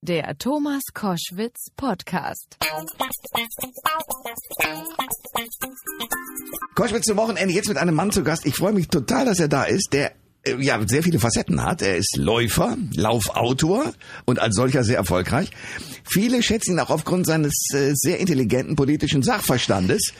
Der Thomas Koschwitz Podcast. Koschwitz zum Wochenende jetzt mit einem Mann zu Gast. Ich freue mich total, dass er da ist. Der äh, ja sehr viele Facetten hat. Er ist Läufer, Laufautor und als solcher sehr erfolgreich. Viele schätzen ihn auch aufgrund seines äh, sehr intelligenten politischen Sachverstandes,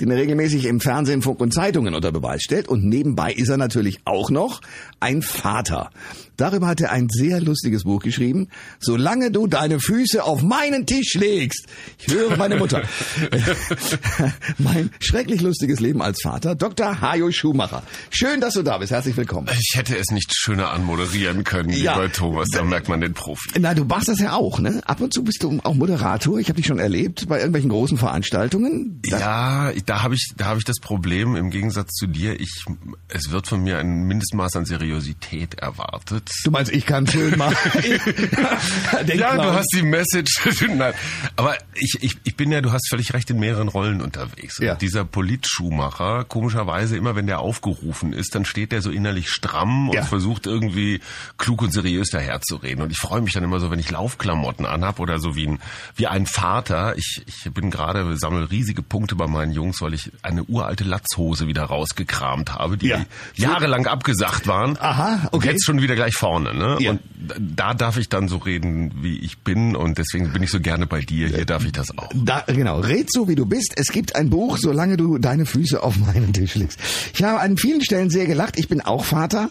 den er regelmäßig im Fernsehen, Funk und Zeitungen unter Beweis stellt. Und nebenbei ist er natürlich auch noch ein Vater. Darüber hat er ein sehr lustiges Buch geschrieben. Solange du deine Füße auf meinen Tisch legst. Ich höre meine Mutter. mein schrecklich lustiges Leben als Vater. Dr. Hajo Schumacher. Schön, dass du da bist. Herzlich willkommen. Ich hätte es nicht schöner anmoderieren können, Ja. lieber Thomas. Da merkt man den Profi. Na, du machst das ja auch, ne? Ab und zu bist du auch Moderator. Ich habe dich schon erlebt bei irgendwelchen großen Veranstaltungen. Da- Ja, da habe ich, da habe ich das Problem im Gegensatz zu dir. Ich, es wird von mir ein Mindestmaß an Seriosität erwartet. Du meinst, ich kann schön machen. Ja, du hast die Message. Nein, aber ich, ich, ich bin ja, du hast völlig recht, in mehreren Rollen unterwegs. Und Ja. Dieser Politschuhmacher, komischerweise immer, wenn der aufgerufen ist, dann steht der so innerlich stramm und Ja. versucht irgendwie klug und seriös daherzureden. Und ich freue mich dann immer so, wenn ich Laufklamotten anhab oder so wie ein, wie ein Vater. Ich, ich bin gerade, sammle riesige Punkte bei meinen Jungs, weil ich eine uralte Latzhose wieder rausgekramt habe, die Ja. jahrelang abgesagt waren. Aha, Und okay. jetzt schon wieder gleich vorne, ne? Ja. Und da darf ich dann so reden, wie ich bin und deswegen bin ich so gerne bei dir. Hier darf ich das auch. Da, genau, red so wie du bist. Es gibt ein Buch, solange du deine Füße auf meinen Tisch legst. Ich habe an vielen Stellen sehr gelacht. Ich bin auch Vater.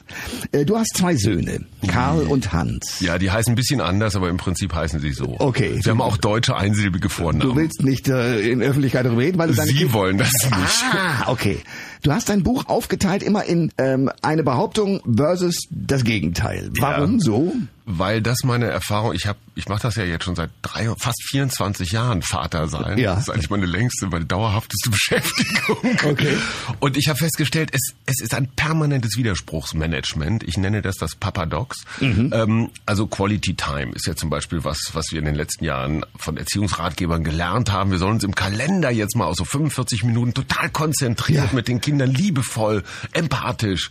Äh, Du hast zwei Söhne, Karl und Hans. Ja, die heißen ein bisschen anders, aber im Prinzip heißen sie so. Okay. Sie haben auch deutsche einsilbige Du Vornamen. willst nicht äh, in Öffentlichkeit darüber reden, weil du deine Sie Kinder- wollen das nicht. Ah, okay. Du hast dein Buch aufgeteilt immer in ähm, eine Behauptung versus das Gegenteil. Warum Ja. so? Weil das meine Erfahrung, ich habe, ich mache das ja jetzt schon seit drei, fast 24 Jahren Vater sein. Ja. Das ist eigentlich meine längste, meine dauerhafteste Beschäftigung. Okay. Und ich habe festgestellt, es, es ist ein permanentes Widerspruchsmanagement. Ich nenne das das Papadox. Mhm. Ähm, also Quality Time ist ja zum Beispiel was, was wir in den letzten Jahren von Erziehungsratgebern gelernt haben. Wir sollen uns im Kalender jetzt mal auf so 45 Minuten total konzentriert Ja. mit den Kindern liebevoll, empathisch,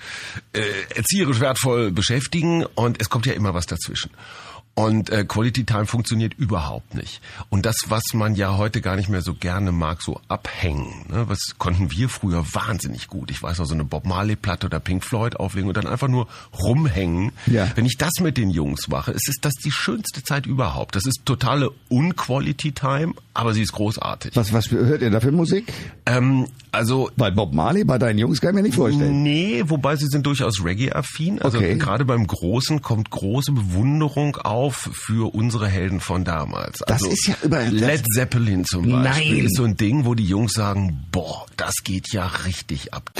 äh, erzieherisch wertvoll beschäftigen. Und es kommt ja immer was dazwischen. Und äh, Quality Time funktioniert überhaupt nicht. Und das, was man ja heute gar nicht mehr so gerne mag, so abhängen, ne, was konnten wir früher wahnsinnig gut. Ich weiß noch, so eine Bob Marley-Platte oder Pink Floyd auflegen und dann einfach nur rumhängen. Ja. Wenn ich das mit den Jungs mache, ist es das die schönste Zeit überhaupt. Das ist totale Un-Quality Time, aber sie ist großartig. Was, was hört ihr da für Musik? Ähm, also Bei Bob Marley, bei deinen Jungs kann ich mir nicht vorstellen. Nee, wobei sie sind durchaus Reggae-affin. Also Okay. gerade beim Großen kommt große Bewunderung auf für unsere Helden von damals. Das also ist ja über- Led Zeppelin zum Beispiel Nein. ist so ein Ding, wo die Jungs sagen, boah, das geht ja richtig ab.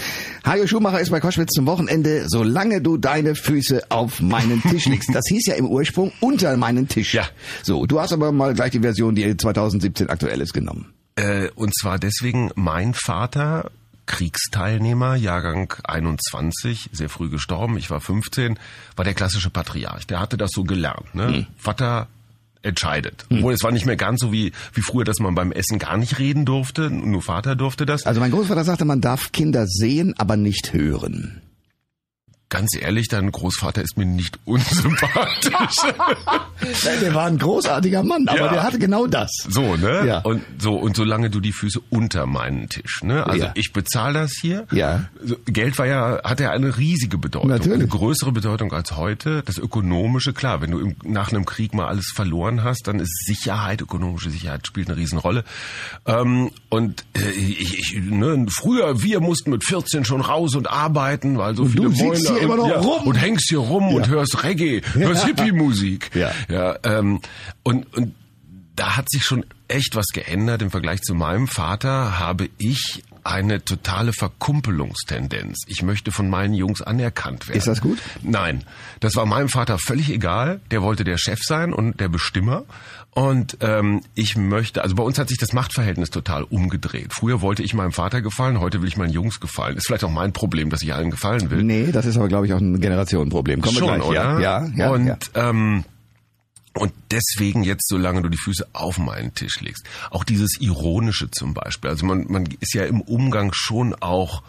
Hajo Schumacher ist bei Koschwitz zum Wochenende, solange du deine Füße auf meinen Tisch legst. Das hieß ja im Ursprung unter meinen Tisch. Ja. So, du hast aber mal gleich die Version, die 2017 aktuell ist, genommen. Äh, und zwar deswegen, mein Vater, Kriegsteilnehmer, Jahrgang 21, sehr früh gestorben, ich war 15, war der klassische Patriarch. Der hatte das so gelernt. Ne? Vater entscheidet. Obwohl es war nicht mehr ganz so wie, wie früher, dass man beim Essen gar nicht reden durfte, nur Vater durfte das. Also mein Großvater sagte, man darf Kinder sehen, aber nicht hören. Ganz ehrlich, dein Großvater ist mir nicht unsympathisch. Der war ein großartiger Mann, aber Ja. der hatte genau das. So, ne? Ja. Und so und solange du die Füße unter meinen Tisch, ne? Also Ja. ich bezahle das hier. Ja. Geld war ja hat ja eine riesige Bedeutung, Natürlich. eine größere Bedeutung als heute. Das ökonomische, klar, wenn du im, nach einem Krieg mal alles verloren hast, dann ist Sicherheit, ökonomische Sicherheit spielt eine Riesenrolle. Ähm, und äh, ich, ich, ne, früher wir mussten mit 14 schon raus und arbeiten, weil so Und viele hier immer und, noch rum. und hängst hier rum und Ja. hörst Reggae, hörst Hippie-Musik. Ja. Ja, ähm, und, und da hat sich schon echt was geändert. Im Vergleich zu meinem Vater habe ich eine totale Verkumpelungstendenz. Ich möchte von meinen Jungs anerkannt werden. Ist das gut? Nein. Das war meinem Vater völlig egal. Der wollte der Chef sein und der Bestimmer. Und ähm, ich möchte, also bei uns hat sich das Machtverhältnis total umgedreht. Früher wollte ich meinem Vater gefallen, heute will ich meinen Jungs gefallen. Ist vielleicht auch mein Problem, dass ich allen gefallen will. Nee, das ist aber, glaube ich, auch ein Generationenproblem. Kommen wir Schon, gleich. oder? Ja, ja, ja. und, ja. Ähm, und deswegen jetzt, solange du die Füße auf meinen Tisch legst, auch dieses Ironische zum Beispiel. Also man, man ist ja im Umgang schon auch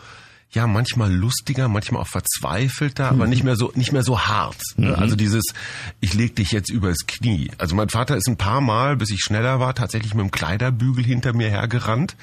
ja manchmal lustiger, manchmal auch verzweifelter, aber nicht mehr so nicht mehr so hart. Ne? Also dieses ich leg dich jetzt übers Knie. Also mein Vater ist ein paar Mal, bis ich schneller war, tatsächlich mit dem Kleiderbügel hinter mir hergerannt.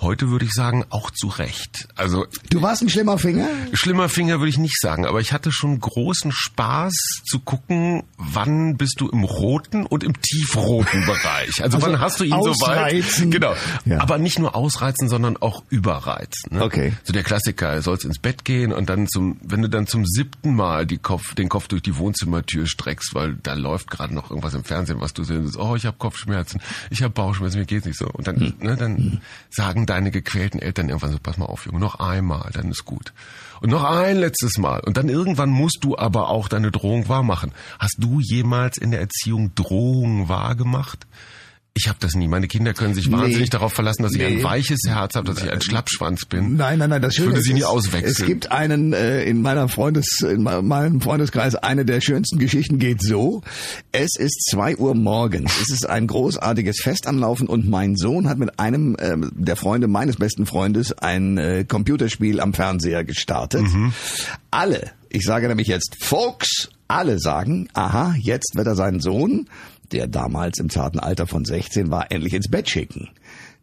Heute würde ich sagen auch zu Recht. Also Du warst ein schlimmer Finger? schlimmer Finger würde ich nicht sagen, aber ich hatte schon großen Spaß zu gucken, wann bist du im roten und im tiefroten Bereich. Also, Also wann hast du ihn so weit? ausreizen. Genau. Ja. Aber nicht nur ausreizen, sondern auch überreizen. Ne? Okay. So der Klassiker, er sollst ins Bett gehen und dann zum, wenn du dann zum siebten Mal die Kopf, den Kopf durch die Wohnzimmertür streckst, weil da läuft gerade noch irgendwas im Fernsehen, was du siehst, oh, ich habe Kopfschmerzen, ich habe Bauchschmerzen, mir geht's nicht so. Und dann, Hm. ne, dann sagen deine gequälten Eltern irgendwann so, pass mal auf, Junge, noch einmal, dann ist gut. Und noch ein letztes Mal. Und dann irgendwann musst du aber auch deine Drohung wahrmachen. Hast du jemals in der Erziehung Drohungen wahrgemacht? Ich habe das nie. Meine Kinder können sich wahnsinnig darauf verlassen, dass ich ein Nee. weiches Herz habe, dass ich ein Schlappschwanz bin. Nein, nein, nein, das Ich Schöne würde sie ist, nie auswechseln. Es gibt einen äh, in meiner Freundes in me- meinem Freundeskreis eine der schönsten Geschichten geht so: Es ist zwei Uhr morgens, es ist ein großartiges Fest am Laufen und mein Sohn hat mit einem ähm, der Freunde meines besten Freundes ein äh, Computerspiel am Fernseher gestartet. Mhm. Alle, ich sage nämlich jetzt Folks, alle sagen, aha, jetzt wird er seinen Sohn, der damals im zarten Alter von 16 war, endlich ins Bett schicken.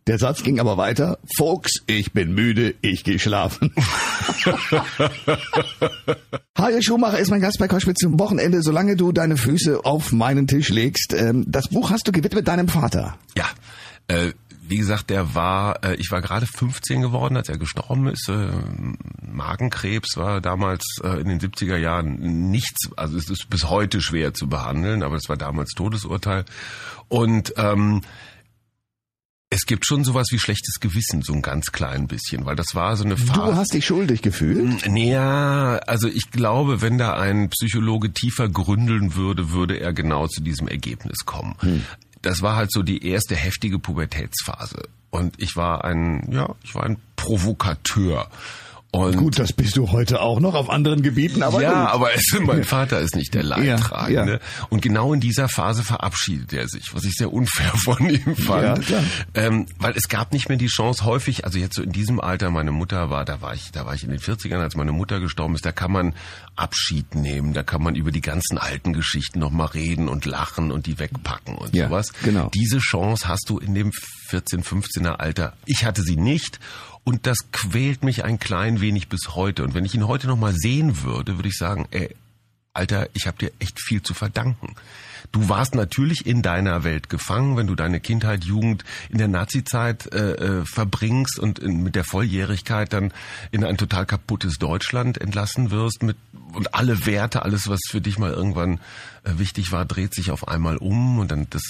Der Satz ging aber weiter. Folks, ich bin müde, ich gehe schlafen. Hajo Schumacher ist mein Gast bei Koschwitz zum Wochenende, solange du deine Füße auf meinen Tisch legst. Ähm, Das Buch hast du gewidmet deinem Vater. Ja, äh, wie gesagt, der war, äh, ich war gerade 15 geworden, als er gestorben ist. Äh, Magenkrebs war damals äh, in den 70er Jahren nichts, also es ist bis heute schwer zu behandeln, aber es war damals Todesurteil. Und ähm, es gibt schon sowas wie schlechtes Gewissen, so ein ganz klein bisschen, weil das war so eine Phase. Du hast dich schuldig gefühlt. Ja, also ich glaube, wenn da ein Psychologe tiefer gründeln würde, würde er genau zu diesem Ergebnis kommen. Das war halt so die erste heftige Pubertätsphase. Und ich war ein, ja, ich war ein Provokateur. Und Gut, das bist du heute auch noch auf anderen Gebieten, aber ja, gut. aber es, mein Vater ist nicht der Leidtragende. Ja, Und genau in dieser Phase verabschiedet er sich, was ich sehr unfair von ihm fand. Ja. Ähm, weil es gab nicht mehr die Chance häufig, also jetzt so in diesem Alter, meine Mutter war, da war ich, da war ich in den 40ern, als meine Mutter gestorben ist, da kann man Abschied nehmen, da kann man über die ganzen alten Geschichten nochmal reden und lachen und die wegpacken und Ja, sowas. genau. Diese Chance hast du in dem 14, 15er Alter. Ich hatte sie nicht. Und das quält mich ein klein wenig bis heute. Und wenn ich ihn heute noch mal sehen würde, würde ich sagen, ey, Alter, ich habe dir echt viel zu verdanken. Du warst natürlich in deiner Welt gefangen, wenn du deine Kindheit, Jugend in der Nazizeit äh, äh, verbringst und in, mit der Volljährigkeit dann in ein total kaputtes Deutschland entlassen wirst mit und alle Werte, alles was für dich mal irgendwann äh, wichtig war, dreht sich auf einmal um und dann das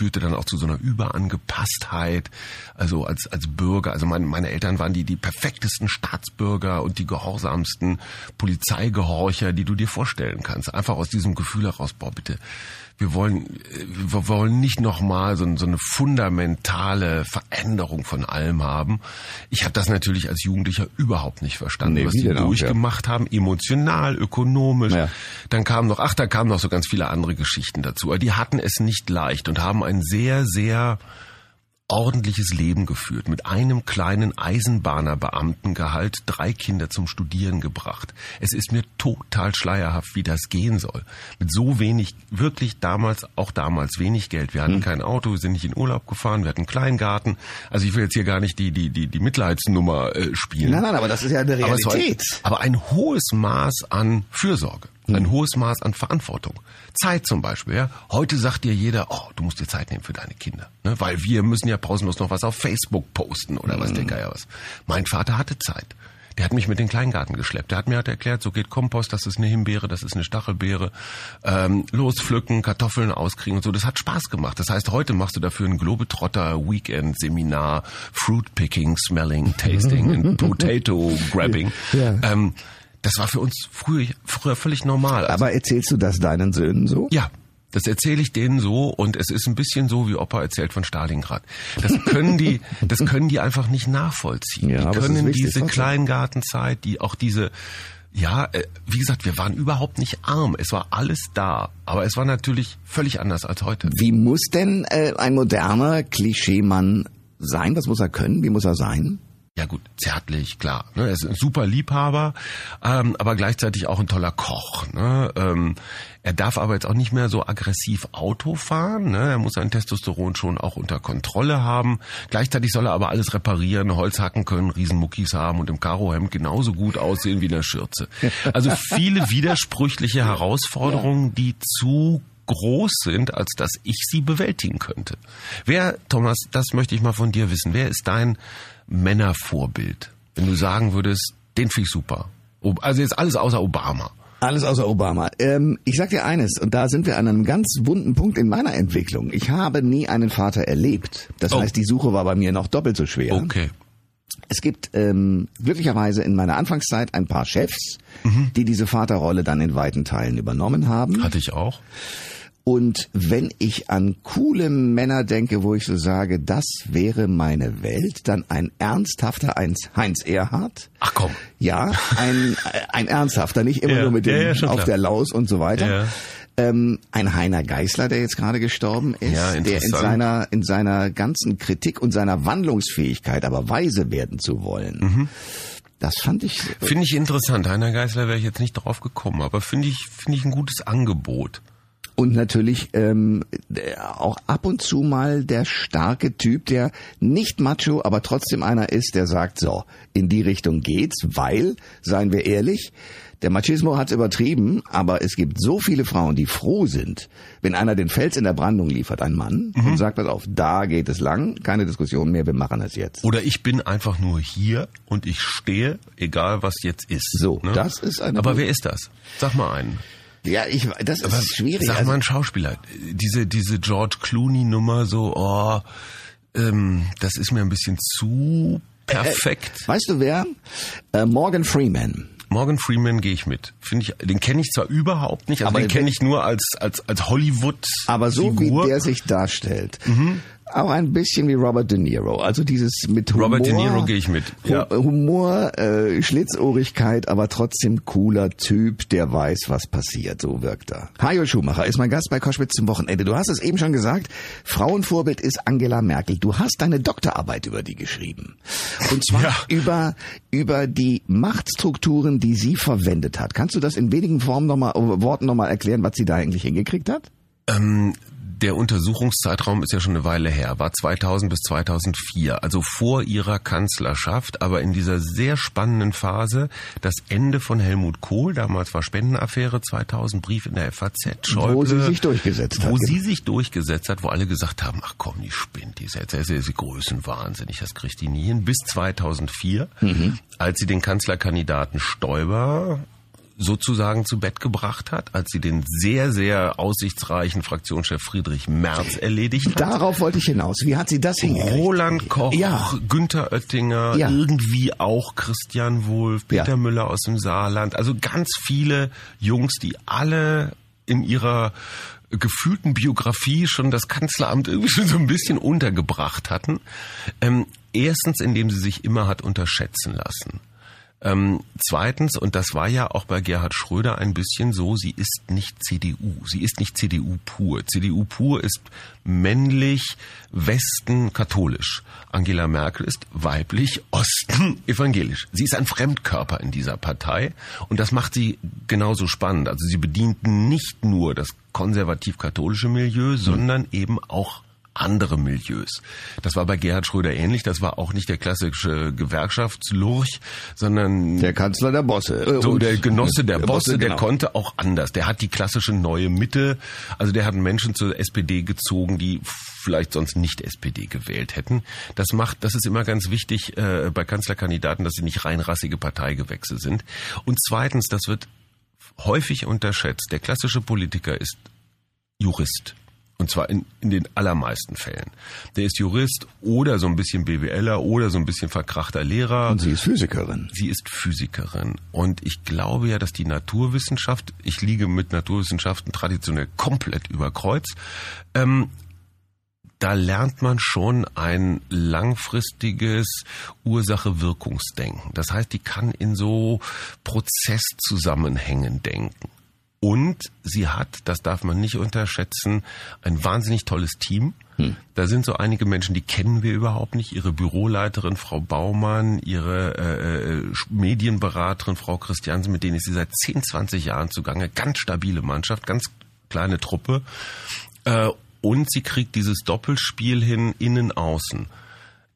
führte dann auch zu so einer Überangepasstheit, also als, als Bürger. Also meine, meine Eltern waren die, die perfektesten Staatsbürger und die gehorsamsten Polizeigehorcher, die du dir vorstellen kannst. Einfach aus diesem Gefühl heraus, boah, bitte, wir wollen, äh, wir wollen nicht nochmal so, so eine fundamentale Veränderung von allem haben. Ich habe das natürlich als Jugendlicher überhaupt nicht verstanden, Nee, was die auch, ja. durchgemacht haben, emotional, ökonomisch. Ja. Dann kamen noch, ach, da kamen noch so ganz viele andere Geschichten dazu. Aber die hatten es nicht leicht und haben ein sehr, sehr ordentliches Leben geführt, mit einem kleinen Eisenbahnerbeamtengehalt drei Kinder zum Studieren gebracht. Es ist mir total schleierhaft, wie das gehen soll. Mit so wenig, wirklich damals, auch damals wenig Geld. Wir hatten Hm. kein Auto, wir sind nicht in Urlaub gefahren, wir hatten einen Kleingarten. Also ich will jetzt hier gar nicht die, die, die, die Mitleidsnummer äh, spielen. Nein, nein, aber das ist ja eine Aber, es war, Realität. aber ein hohes Maß an Fürsorge, ein hohes Maß an Verantwortung. Zeit zum Beispiel. Ja? Heute sagt dir jeder, oh, du musst dir Zeit nehmen für deine Kinder. Ne? Weil wir müssen ja pausenlos noch was auf Facebook posten oder was der Geier was. Mein Vater hatte Zeit. Der hat mich mit in den Kleingarten geschleppt. Der hat mir halt erklärt, so geht Kompost, das ist eine Himbeere, das ist eine Stachelbeere. Ähm, lospflücken, Kartoffeln auskriegen und so. Das hat Spaß gemacht. Das heißt, heute machst du dafür ein Globetrotter Weekend Seminar, Fruit Picking, Smelling, Tasting and Potato Grabbing. Ja. Ähm, das war für uns früher, früher völlig normal. Also, Aber erzählst du das deinen Söhnen so? ja, das erzähle ich denen so und es ist ein bisschen so, wie Opa erzählt von Stalingrad. Das können die, das können die einfach nicht nachvollziehen. Ja, die können wichtig, diese. Kleingartenzeit, die auch diese, ja, äh, wie gesagt, wir waren überhaupt nicht arm. Es war alles da, aber es war natürlich völlig anders als heute. Wie muss denn äh, ein moderner Klischeemann sein? Was muss er können? Wie muss er sein? Ja gut, zärtlich, klar. Ne? Er ist ein super Liebhaber, ähm, aber gleichzeitig auch ein toller Koch. Ne? Ähm, er darf aber jetzt auch nicht mehr so aggressiv Auto fahren. Ne? Er muss sein Testosteron schon auch unter Kontrolle haben. Gleichzeitig soll er aber alles reparieren, Holz hacken können, Riesenmuckis haben und im Karohemd genauso gut aussehen wie in der Schürze. Also viele widersprüchliche Herausforderungen, die zu groß sind, als dass ich sie bewältigen könnte. Wer, Thomas, das möchte ich mal von dir wissen, wer ist dein Männervorbild? Wenn du sagen würdest, den finde ich super. Also jetzt alles außer Obama. Alles außer Obama. Ähm, ich sag dir eines, und da sind wir an einem ganz wunden Punkt in meiner Entwicklung. Ich habe nie einen Vater erlebt. Das oh. heißt, die Suche war bei mir noch doppelt so schwer. Okay. Es gibt ähm, glücklicherweise in meiner Anfangszeit ein paar Chefs, mhm. die diese Vaterrolle dann in weiten Teilen übernommen haben. Hatte ich auch. Und wenn ich an coole Männer denke, wo ich so sage, das wäre meine Welt, dann ein ernsthafter Heinz Erhardt. Ach komm. Ja, ein, ein ernsthafter, nicht immer ja, nur mit dem ja, ja, auf der Laus und so weiter. Ähm, ein Heiner Geißler, der jetzt gerade gestorben ist, der in seiner, in seiner ganzen Kritik und seiner Wandlungsfähigkeit aber weise werden zu wollen. Mhm. Das fand ich. Finde ich interessant. Heiner Geißler wäre ich jetzt nicht drauf gekommen, aber finde ich, finde ich ein gutes Angebot und natürlich ähm, auch ab und zu mal der starke Typ, der nicht macho, aber trotzdem einer ist, der sagt, so, in die Richtung geht's, weil, seien wir ehrlich, der Machismo hat's übertrieben, aber es gibt so viele Frauen, die froh sind, wenn einer den Fels in der Brandung liefert, ein Mann, mhm. und sagt, pass auf, da geht es lang, keine Diskussion mehr, wir machen es jetzt. Oder ich bin einfach nur hier und ich stehe, egal was jetzt ist. So, ne? das ist eine... Aber wer ist das? Sag mal einen. Ja, ich, das ist Aber schwierig. Sag mal ein Schauspieler. Diese, diese George Clooney Nummer so, oh, ähm, das ist mir ein bisschen zu perfekt. Äh, weißt du wer? Äh, Morgan Freeman. Morgan Freeman gehe ich mit. Finde ich, den kenne ich zwar überhaupt nicht, also aber den kenne ich nur als als als Hollywood. Aber so Figur. wie der sich darstellt, mhm auch ein bisschen wie Robert De Niro. Also dieses mit Humor. Robert De Niro gehe ich mit. Ja. Humor, äh, Schlitzohrigkeit, aber trotzdem cooler Typ, der weiß, was passiert. So wirkt er. Hajo Schumacher ist mein Gast bei Koschwitz zum Wochenende. Du hast es eben schon gesagt, Frauenvorbild ist Angela Merkel. Du hast deine Doktorarbeit über die geschrieben. Und zwar ja. über, über die Machtstrukturen, die sie verwendet hat. Kannst du das in wenigen Formen noch mal, Worten nochmal erklären, was sie da eigentlich hingekriegt hat? Ähm, der Untersuchungszeitraum ist ja schon eine Weile her, war 2000 bis 2004, also vor ihrer Kanzlerschaft, aber in dieser sehr spannenden Phase, das Ende von Helmut Kohl, damals war Spendenaffäre, 2000 Brief in der FAZ, Schäuble, wo sie sich durchgesetzt hat. Wo sie sich durchgesetzt hat, wo alle gesagt haben, ach komm, die spinnt, die ist jetzt, ist sie größenwahnsinnig, das kriegt die nie hin, bis 2004, mhm. als sie den Kanzlerkandidaten Stoiber sozusagen zu Bett gebracht hat, als sie den sehr, sehr aussichtsreichen Fraktionschef Friedrich Merz erledigt hat. Darauf wollte ich hinaus. Wie hat sie das hingekriegt? Roland Koch, ja. Günther Oettinger, ja. irgendwie auch Christian Wulff, Peter ja. Müller aus dem Saarland. Also ganz viele Jungs, die alle in ihrer gefühlten Biografie schon das Kanzleramt irgendwie schon so ein bisschen untergebracht hatten. Ähm, erstens, indem sie sich immer hat unterschätzen lassen. Ähm, zweitens, und das war ja auch bei Gerhard Schröder ein bisschen so, sie ist nicht CDU. Sie ist nicht CDU pur. CDU pur ist männlich, Westen, katholisch. Angela Merkel ist weiblich, Osten, evangelisch. Sie ist ein Fremdkörper in dieser Partei und das macht sie genauso spannend. Also sie bedient nicht nur das konservativ-katholische Milieu, sondern eben auch andere Milieus. Das war bei Gerhard Schröder ähnlich. Das war auch nicht der klassische Gewerkschaftslurch, sondern der Kanzler der Bosse. Äh, so der Genosse der, der Bosse, der genau. konnte auch anders. Der hat die klassische neue Mitte. Also der hat Menschen zur SPD gezogen, die vielleicht sonst nicht SPD gewählt hätten. Das macht, das ist immer ganz wichtig äh, bei Kanzlerkandidaten, dass sie nicht reinrassige Parteigewächse sind. Und zweitens, das wird häufig unterschätzt. Der klassische Politiker ist Jurist. Und zwar in, in den allermeisten Fällen. Der ist Jurist oder so ein bisschen BWLer oder so ein bisschen verkrachter Lehrer. Und sie ist Physikerin. Sie ist Physikerin. Und ich glaube ja, dass die Naturwissenschaft, ich liege mit Naturwissenschaften traditionell komplett über Kreuz, ähm, da lernt man schon ein langfristiges Ursache-Wirkungsdenken. Das heißt, die kann in so Prozesszusammenhängen denken. Und sie hat, das darf man nicht unterschätzen, ein wahnsinnig tolles Team. Hm. Da sind so einige Menschen, die kennen wir überhaupt nicht. Ihre Büroleiterin Frau Baumann, ihre äh, äh Medienberaterin Frau Christiansen, mit denen ist sie seit 10, 20 Jahren zugange. Ganz stabile Mannschaft, ganz kleine Truppe. Äh, und sie kriegt dieses Doppelspiel hin, innen, außen.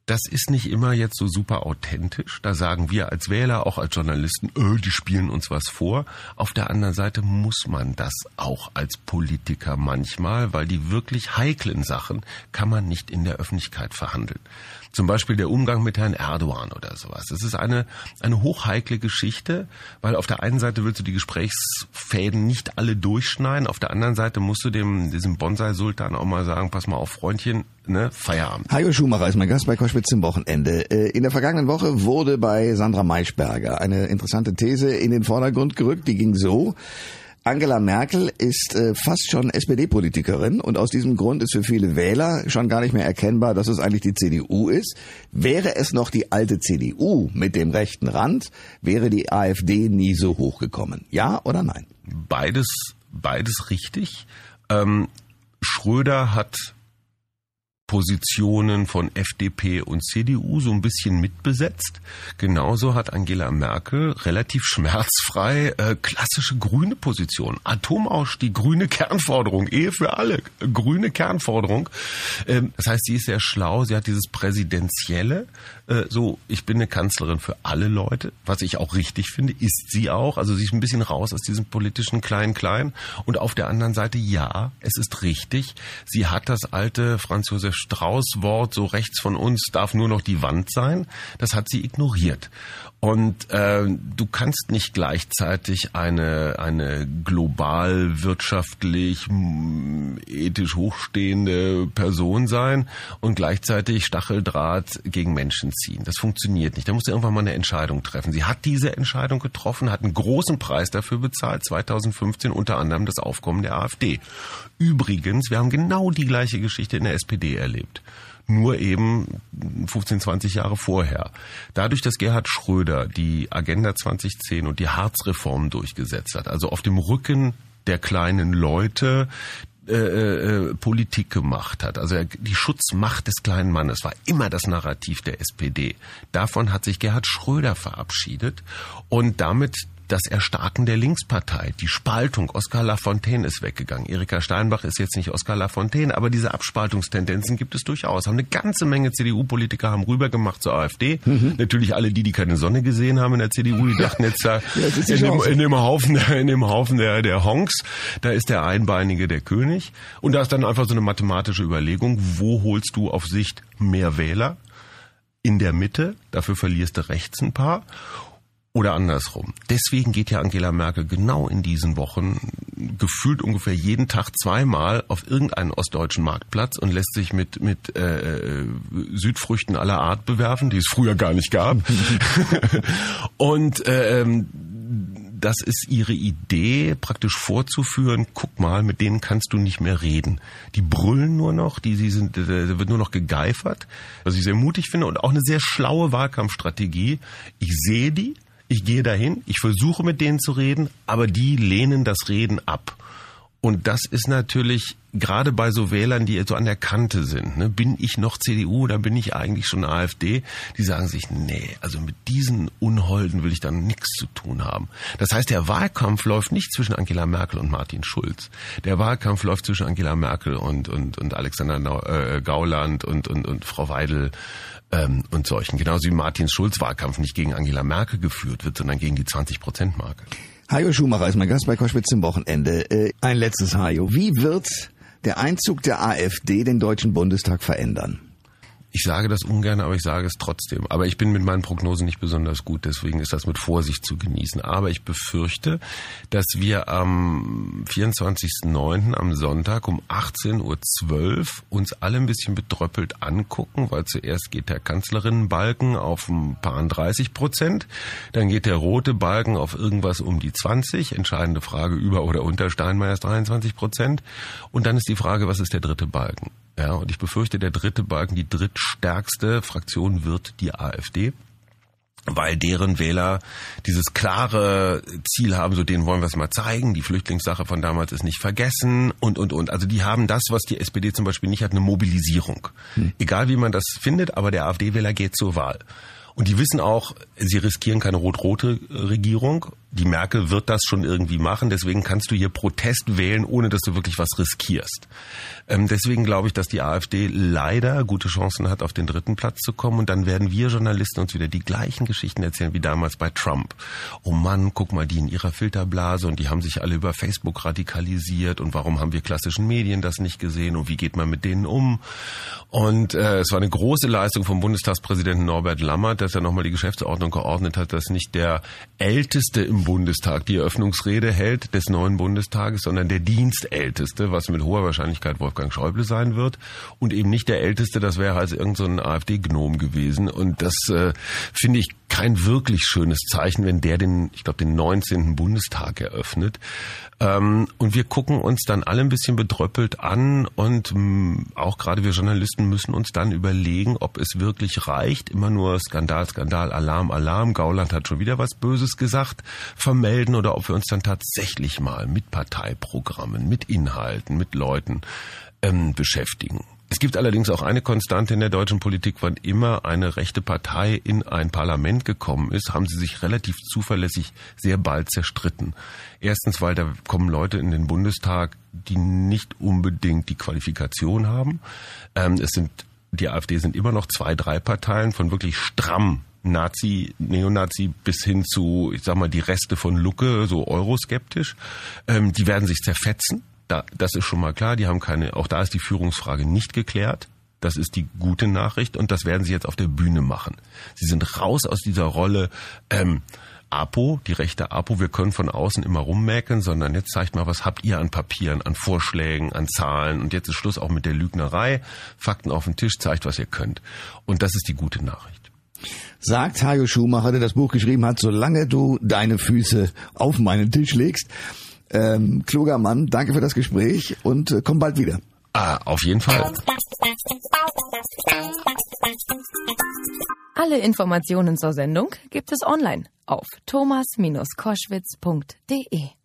Das ist nicht immer jetzt so super authentisch. Da sagen wir als Wähler, auch als Journalisten, öh, die spielen uns was vor. Auf der anderen Seite muss man das auch als Politiker manchmal, weil die wirklich heiklen Sachen kann man nicht in der Öffentlichkeit verhandeln. Zum Beispiel der Umgang mit Herrn Erdogan oder sowas. Das ist eine, eine hochheikle Geschichte, weil auf der einen Seite willst du die Gesprächsfäden nicht alle durchschneiden, auf der anderen Seite musst du dem, diesem Bonsai-Sultan auch mal sagen, pass mal auf, Freundchen, ne, Feierabend. Hajo Schumacher ist mein Gast bei Koschwitz zum Wochenende. Äh, in der vergangenen Woche wurde bei Sandra Maischberger eine interessante These in den Vordergrund gerückt, die ging so, Angela Merkel ist äh, fast schon SPD-Politikerin und aus diesem Grund ist für viele Wähler schon gar nicht mehr erkennbar, dass es eigentlich die CDU ist. Wäre es noch die alte CDU mit dem rechten Rand, wäre die AfD nie so hochgekommen. Ja oder nein? Beides, beides richtig. Ähm, Schröder hat Positionen von FDP und CDU so ein bisschen mitbesetzt. Genauso hat Angela Merkel relativ schmerzfrei äh, klassische grüne Position. Atomausstieg, grüne Kernforderung, Ehe für alle, grüne Kernforderung. Ähm, das heißt, sie ist sehr schlau, sie hat dieses Präsidentielle, äh, so, ich bin eine Kanzlerin für alle Leute, was ich auch richtig finde, ist sie auch. Also sie ist ein bisschen raus aus diesem politischen Klein-Klein. Und auf der anderen Seite, ja, es ist richtig, sie hat das alte Franz Josef Strauß-Wort, so rechts von uns darf nur noch die Wand sein, das hat sie ignoriert. Und äh, du kannst nicht gleichzeitig eine, eine global wirtschaftlich ethisch hochstehende Person sein und gleichzeitig Stacheldraht gegen Menschen ziehen. Das funktioniert nicht. Da musst du irgendwann mal eine Entscheidung treffen. Sie hat diese Entscheidung getroffen, hat einen großen Preis dafür bezahlt, 2015 unter anderem das Aufkommen der AfD. Übrigens, wir haben genau die gleiche Geschichte in der SPD erlebt nur eben 15, 20 Jahre vorher. Dadurch, dass Gerhard Schröder die Agenda 2010 und die Harzreform durchgesetzt hat, also auf dem Rücken der kleinen Leute, äh, äh, Politik gemacht hat. Also die Schutzmacht des kleinen Mannes war immer das Narrativ der SPD. Davon hat sich Gerhard Schröder verabschiedet und damit das Erstarken der Linkspartei, die Spaltung. Oskar Lafontaine ist weggegangen. Erika Steinbach ist jetzt nicht Oskar Lafontaine, aber diese Abspaltungstendenzen gibt es durchaus. Haben eine ganze Menge CDU-Politiker haben rübergemacht zur AfD. Mhm. Natürlich alle die, die keine Sonne gesehen haben in der CDU, die dachten jetzt ja, in, dem, in, dem, Haufen, in dem Haufen der, der Honks, da ist der Einbeinige der König. Und da ist dann einfach so eine mathematische Überlegung, wo holst du auf Sicht mehr Wähler? In der Mitte, dafür verlierst du rechts ein paar. Oder andersrum. Deswegen geht ja Angela Merkel genau in diesen Wochen gefühlt ungefähr jeden Tag zweimal auf irgendeinen ostdeutschen Marktplatz und lässt sich mit, mit äh, äh Südfrüchten aller Art bewerfen, die es früher gar nicht gab. und äh, ähm, das ist ihre Idee, praktisch vorzuführen, guck mal, mit denen kannst du nicht mehr reden. Die brüllen nur noch, die, die sind, da wird nur noch gegeifert, was ich sehr mutig finde und auch eine sehr schlaue Wahlkampfstrategie. Ich sehe die, ich gehe dahin, ich versuche mit denen zu reden, aber die lehnen das Reden ab. Und das ist natürlich gerade bei so Wählern, die so an der Kante sind, ne, bin ich noch CDU oder bin ich eigentlich schon AfD? Die sagen sich, nee, also mit diesen Unholden will ich dann nichts zu tun haben. Das heißt, der Wahlkampf läuft nicht zwischen Angela Merkel und Martin Schulz. Der Wahlkampf läuft zwischen Angela Merkel und, und, und Alexander äh, Gauland und, und, und Frau Weidel ähm, und solchen. Genauso wie Martins Schulz-Wahlkampf nicht gegen Angela Merkel geführt wird, sondern gegen die 20-Prozent-Marke. Hajo Schumacher ist mein Gast bei Koschwitz zum Wochenende. Äh, ein letztes Hajo. Wie wird der Einzug der AfD den Deutschen Bundestag verändern? Ich sage das ungern, aber ich sage es trotzdem. Aber ich bin mit meinen Prognosen nicht besonders gut, deswegen ist das mit Vorsicht zu genießen. Aber ich befürchte, dass wir am 24.09. am Sonntag um 18.12 Uhr uns alle ein bisschen bedröppelt angucken, weil zuerst geht der Kanzlerinnenbalken auf ein paar 30 Prozent, dann geht der rote Balken auf irgendwas um die 20, entscheidende Frage über oder unter Steinmeiers 23 Prozent. Und dann ist die Frage, was ist der dritte Balken? Ja, und ich befürchte, der dritte Balken, die drittstärkste Fraktion wird die AfD. weil deren Wähler dieses klare Ziel haben, so denen wollen wir es mal zeigen, die Flüchtlingssache von damals ist nicht vergessen und, und, und. Also die haben das, was die SPD zum Beispiel nicht hat, eine Mobilisierung. Hm. Egal wie man das findet, aber der AfD-Wähler geht zur Wahl. Und die wissen auch, sie riskieren keine rot-rote Regierung die Merkel wird das schon irgendwie machen. Deswegen kannst du hier Protest wählen, ohne dass du wirklich was riskierst. Ähm, deswegen glaube ich, dass die AfD leider gute Chancen hat, auf den dritten Platz zu kommen. Und dann werden wir Journalisten uns wieder die gleichen Geschichten erzählen wie damals bei Trump. Oh Mann, guck mal, die in ihrer Filterblase und die haben sich alle über Facebook radikalisiert. Und warum haben wir klassischen Medien das nicht gesehen? Und wie geht man mit denen um? Und äh, es war eine große Leistung vom Bundestagspräsidenten Norbert Lammert, dass er nochmal die Geschäftsordnung geordnet hat, dass nicht der älteste im Bundestag. Die Eröffnungsrede hält des neuen Bundestages, sondern der Dienstälteste, was mit hoher Wahrscheinlichkeit Wolfgang Schäuble sein wird. Und eben nicht der Älteste, das wäre also irgendein so AfD-Gnom gewesen. Und das äh, finde ich kein wirklich schönes Zeichen, wenn der den, ich glaube, den 19. Bundestag eröffnet. Ähm, und wir gucken uns dann alle ein bisschen bedröppelt an und mh, mm, auch gerade wir Journalisten müssen uns dann überlegen, ob es wirklich reicht, immer nur Skandal, Skandal, Alarm, Alarm, Gauland hat schon wieder was Böses gesagt, vermelden oder ob wir uns dann tatsächlich mal mit Parteiprogrammen, mit Inhalten, mit Leuten ähm, beschäftigen. Es gibt allerdings auch eine Konstante in der deutschen Politik, wann immer eine rechte Partei in ein Parlament gekommen ist, haben sie sich relativ zuverlässig sehr bald zerstritten. Erstens, weil da kommen Leute in den Bundestag, die nicht unbedingt die Qualifikation haben. Ähm, es sind die AfD sind immer noch zwei, drei Parteien von wirklich stramm Nazi, Neonazi bis hin zu, ich sag mal, die Reste von Lucke, so euroskeptisch. Ähm, die werden sich zerfetzen. Da, das ist schon mal klar. Die haben keine, auch da ist die Führungsfrage nicht geklärt. Das ist die gute Nachricht und das werden sie jetzt auf der Bühne machen. Sie sind raus aus dieser Rolle. Ähm, APO, die rechte APO, wir können von außen immer rummäkeln, sondern jetzt zeigt mal, was habt ihr an Papieren, an Vorschlägen, an Zahlen und jetzt ist Schluss auch mit der Lügnerei. Fakten auf den Tisch, zeigt, was ihr könnt. Und das ist die gute Nachricht sagt Hajo Schumacher, der das Buch geschrieben hat, solange du deine Füße auf meinen Tisch legst. Ähm, kluger Mann, danke für das Gespräch und äh, komm bald wieder. Ah, auf jeden Fall. Alle Informationen zur Sendung gibt es online auf thomas-koschwitz.de.